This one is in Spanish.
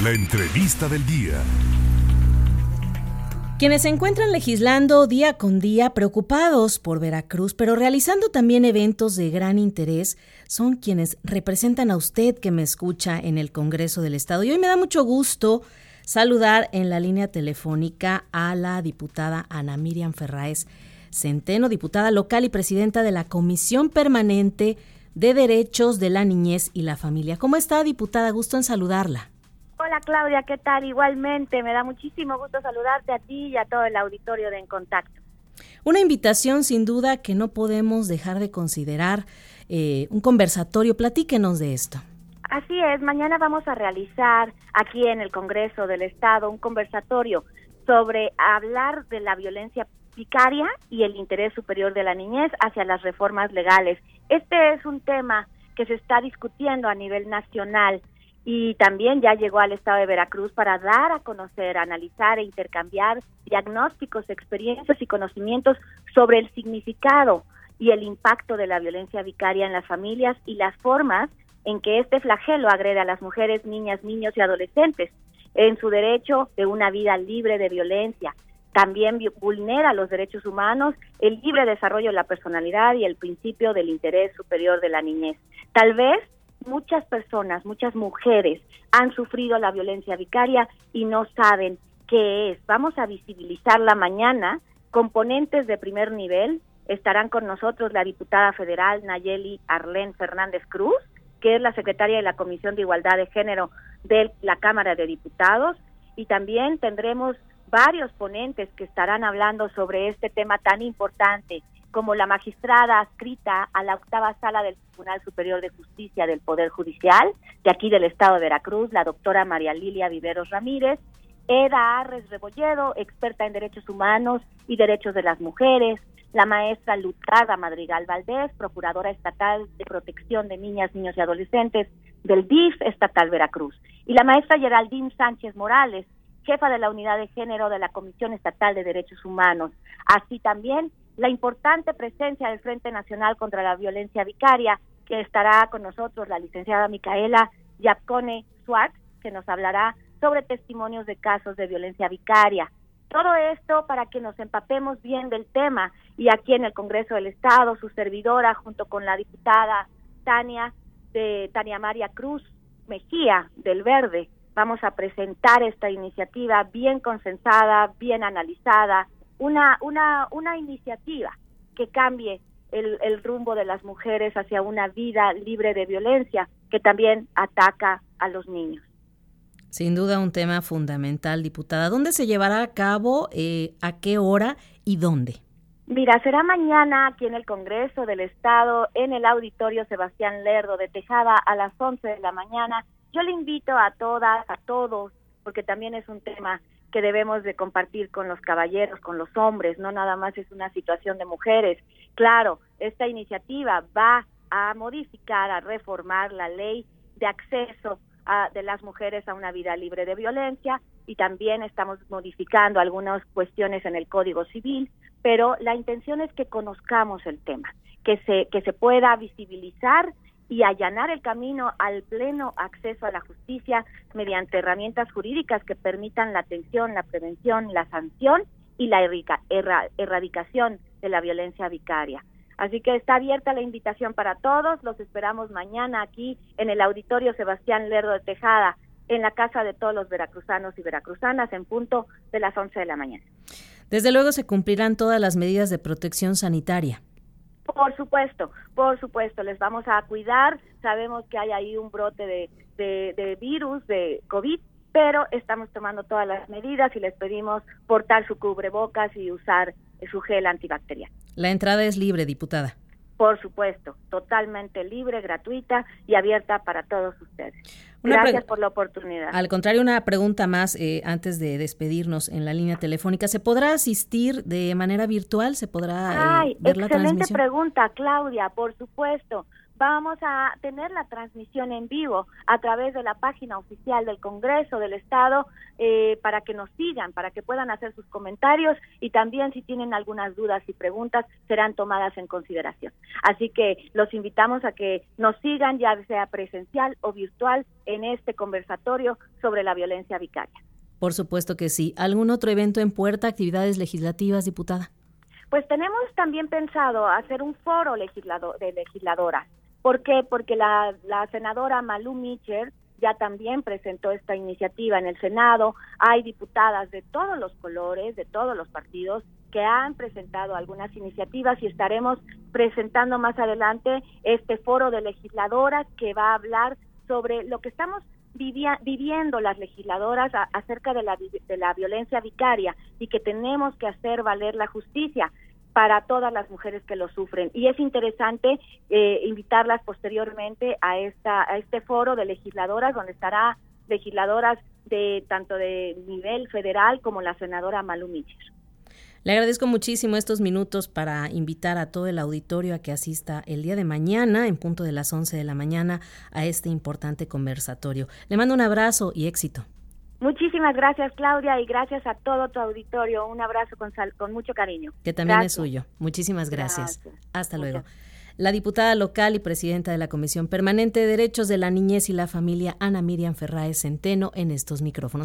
La entrevista del día. Quienes se encuentran legislando día con día preocupados por Veracruz, pero realizando también eventos de gran interés, son quienes representan a usted que me escucha en el Congreso del Estado. Y hoy me da mucho gusto saludar en la línea telefónica a la diputada Ana Miriam Ferraez Centeno, diputada local y presidenta de la Comisión Permanente de Derechos de la Niñez y la Familia. ¿Cómo está, diputada? Gusto en saludarla. Hola Claudia, ¿qué tal? Igualmente, me da muchísimo gusto saludarte a ti y a todo el auditorio de En Contacto. Una invitación sin duda que no podemos dejar de considerar, eh, un conversatorio, platíquenos de esto. Así es, mañana vamos a realizar aquí en el Congreso del Estado un conversatorio sobre hablar de la violencia vicaria y el interés superior de la niñez hacia las reformas legales. Este es un tema que se está discutiendo a nivel nacional y también ya llegó al estado de Veracruz para dar a conocer, analizar e intercambiar diagnósticos, experiencias y conocimientos sobre el significado y el impacto de la violencia vicaria en las familias y las formas en que este flagelo agrede a las mujeres, niñas, niños y adolescentes en su derecho de una vida libre de violencia. También vulnera los derechos humanos, el libre desarrollo de la personalidad y el principio del interés superior de la niñez. Tal vez muchas personas, muchas mujeres han sufrido la violencia vicaria y no saben qué es. Vamos a visibilizarla mañana. Componentes de primer nivel estarán con nosotros la diputada federal Nayeli Arlén Fernández Cruz, que es la secretaria de la Comisión de Igualdad de Género de la Cámara de Diputados, y también tendremos varios ponentes que estarán hablando sobre este tema tan importante como la magistrada adscrita a la octava sala del Tribunal Superior de Justicia del Poder Judicial, de aquí del Estado de Veracruz, la doctora María Lilia Viveros Ramírez, Eda Arres Rebolledo, experta en derechos humanos y derechos de las mujeres, la maestra Lutada Madrigal Valdés, procuradora estatal de protección de niñas, niños y adolescentes del DIF estatal Veracruz, y la maestra Geraldine Sánchez Morales, jefa de la unidad de género de la Comisión Estatal de Derechos Humanos. Así también la importante presencia del Frente Nacional contra la Violencia Vicaria, que estará con nosotros la licenciada Micaela Yapcone Suárez, que nos hablará sobre testimonios de casos de violencia vicaria. Todo esto para que nos empapemos bien del tema y aquí en el Congreso del Estado, su servidora junto con la diputada Tania de Tania María Cruz Mejía del Verde, vamos a presentar esta iniciativa bien consensada, bien analizada, una, una, una iniciativa que cambie el, el rumbo de las mujeres hacia una vida libre de violencia que también ataca a los niños. Sin duda un tema fundamental, diputada. ¿Dónde se llevará a cabo, eh, a qué hora y dónde? Mira, será mañana aquí en el Congreso del Estado, en el Auditorio Sebastián Lerdo de Tejada a las 11 de la mañana. Yo le invito a todas, a todos, porque también es un tema que debemos de compartir con los caballeros, con los hombres, no nada más es una situación de mujeres. Claro, esta iniciativa va a modificar, a reformar la ley de acceso a, de las mujeres a una vida libre de violencia y también estamos modificando algunas cuestiones en el Código Civil, pero la intención es que conozcamos el tema, que se que se pueda visibilizar y allanar el camino al pleno acceso a la justicia mediante herramientas jurídicas que permitan la atención, la prevención, la sanción y la erradicación de la violencia vicaria. Así que está abierta la invitación para todos, los esperamos mañana aquí en el Auditorio Sebastián Lerdo de Tejada, en la casa de todos los veracruzanos y veracruzanas en punto de las 11 de la mañana. Desde luego se cumplirán todas las medidas de protección sanitaria. Por supuesto, por supuesto, les vamos a cuidar. Sabemos que hay ahí un brote de, de, virus, de COVID, pero estamos tomando todas las medidas y les pedimos portar su cubrebocas y usar su gel antibacterial. La entrada es libre, diputada. Por supuesto, totalmente libre, gratuita y abierta para todos ustedes. Gracias por la oportunidad. Al contrario, una pregunta más eh, antes de despedirnos en la línea telefónica. ¿Se podrá asistir de manera virtual? ¿Se podrá eh, ver la transmisión? Excelente pregunta, Claudia, por supuesto. Vamos a tener la transmisión en vivo a través de la página oficial del Congreso del Estado eh, para que nos sigan, para que puedan hacer sus comentarios y también si tienen algunas dudas y preguntas serán tomadas en consideración. Así que los invitamos a que nos sigan ya sea presencial o virtual en este conversatorio sobre la violencia vicaria. Por supuesto que sí. ¿Algún otro evento en puerta, actividades legislativas, diputada? Pues tenemos también pensado hacer un foro legislado, de legisladoras. ¿Por qué? Porque la, senadora Malú Mitcher ya también presentó esta iniciativa en el Senado. Hay diputadas de todos los colores, de todos los partidos, que han presentado algunas iniciativas y estaremos presentando más adelante este foro de legisladoras que va a hablar sobre lo que estamos viviendo las legisladoras acerca de la, de la violencia vicaria y que tenemos que hacer valer la justicia para todas las mujeres que lo sufren. Y es interesante eh, invitarlas posteriormente a, esta, a este foro de legisladoras, donde estará legisladoras de tanto de nivel federal como la senadora Malu Mitchell. Le agradezco muchísimo estos minutos para invitar a todo el auditorio a que asista el día de mañana, en punto de las 11 de la mañana, a este importante conversatorio. Le mando un abrazo y éxito. Muchísimas gracias, Claudia, y gracias a todo tu auditorio. Un abrazo con, con mucho cariño. Que también es suyo. Muchísimas gracias. Hasta luego. La diputada local y presidenta de la Comisión Permanente de Derechos de la Niñez y la Familia, Ana Miriam Ferraes Centeno, en estos micrófonos.